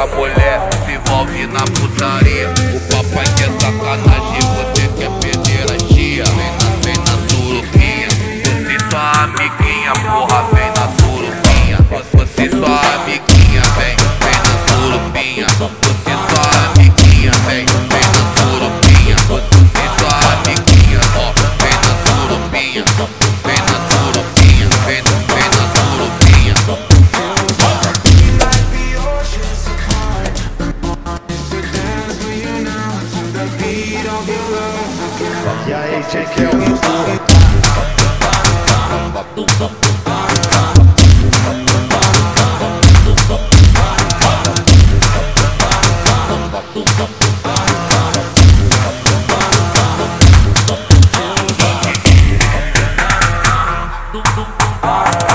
viver com a mulher, se envolve na putaria. O papai quer sacanagem, você quer perder a tia. Vem na, vem na surupinha, você sua amiguinha, porra, vem na surupinha. Você sua amiguinha, vem, vem na surupinha. Você sua amiguinha, vem, vem na surupinha. Você sua amiguinha, vem na surupinha. Vem na surupinha, vem na surupinha. E aí, All right.